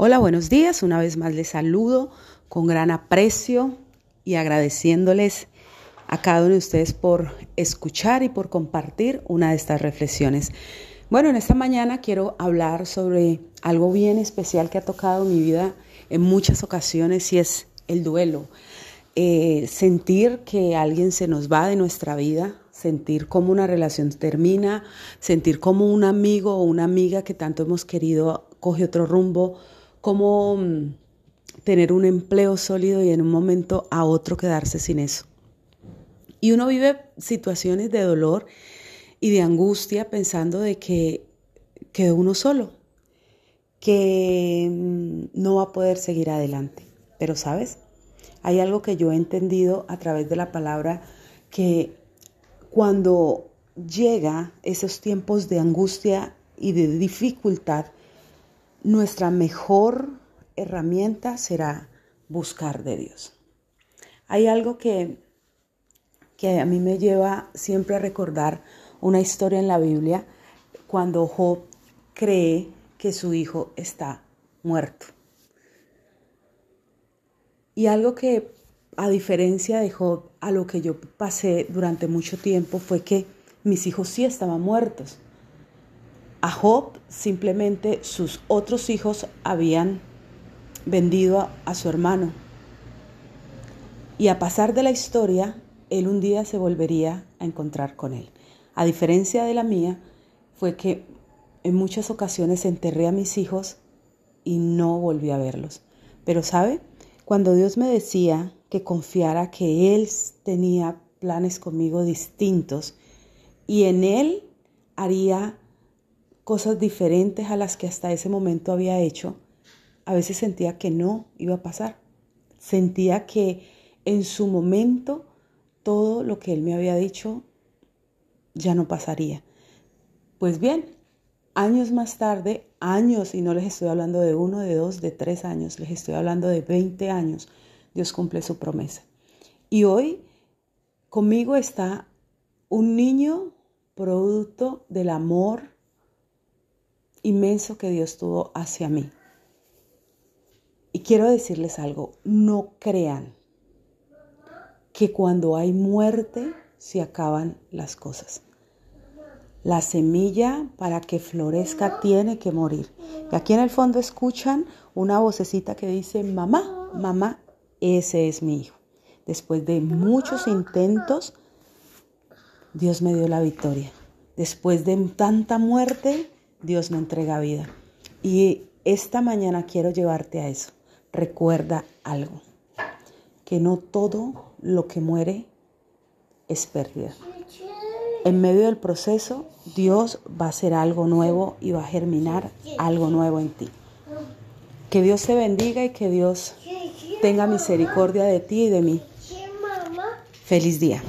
Hola, buenos días. Una vez más les saludo con gran aprecio y agradeciéndoles a cada uno de ustedes por escuchar y por compartir una de estas reflexiones. Bueno, en esta mañana quiero hablar sobre algo bien especial que ha tocado mi vida en muchas ocasiones y es el duelo. Eh, sentir que alguien se nos va de nuestra vida, sentir cómo una relación termina, sentir como un amigo o una amiga que tanto hemos querido coge otro rumbo cómo mm, tener un empleo sólido y en un momento a otro quedarse sin eso. Y uno vive situaciones de dolor y de angustia pensando de que quedó uno solo, que mm, no va a poder seguir adelante. Pero sabes, hay algo que yo he entendido a través de la palabra que cuando llega esos tiempos de angustia y de dificultad, nuestra mejor herramienta será buscar de Dios. Hay algo que, que a mí me lleva siempre a recordar una historia en la Biblia cuando Job cree que su hijo está muerto. Y algo que, a diferencia de Job, a lo que yo pasé durante mucho tiempo fue que mis hijos sí estaban muertos. A Job simplemente sus otros hijos habían vendido a, su hermano. Y a pasar de la historia, él un día se volvería a encontrar con él. A diferencia de la mía, fue que en muchas ocasiones enterré a mis hijos y no volví a verlos. Pero sabe, cuando Dios me decía que confiara que Él tenía planes conmigo distintos y en Él haría cosas diferentes a las que hasta ese momento había hecho, a veces sentía que no iba a pasar. Sentía que en su momento todo lo que él me había dicho ya no pasaría. Pues bien, años más tarde, años, y no les estoy hablando de uno, de dos, de tres años, les estoy hablando de 20 años, Dios cumple su promesa. Y hoy conmigo está un niño producto del amor inmenso que Dios tuvo hacia mí. Y quiero decirles algo, no crean que cuando hay muerte se acaban las cosas. La semilla para que florezca tiene que morir. Y aquí en el fondo escuchan una vocecita que dice, mamá, mamá, ese es mi hijo. Después de muchos intentos, Dios me dio la victoria. Después de tanta muerte, Dios me entrega vida. Y esta mañana quiero llevarte a eso. Recuerda algo, que no todo lo que muere es pérdida. En medio del proceso, Dios va a hacer algo nuevo y va a germinar algo nuevo en ti. Que Dios te bendiga y que Dios tenga misericordia de ti y de mí. Feliz día.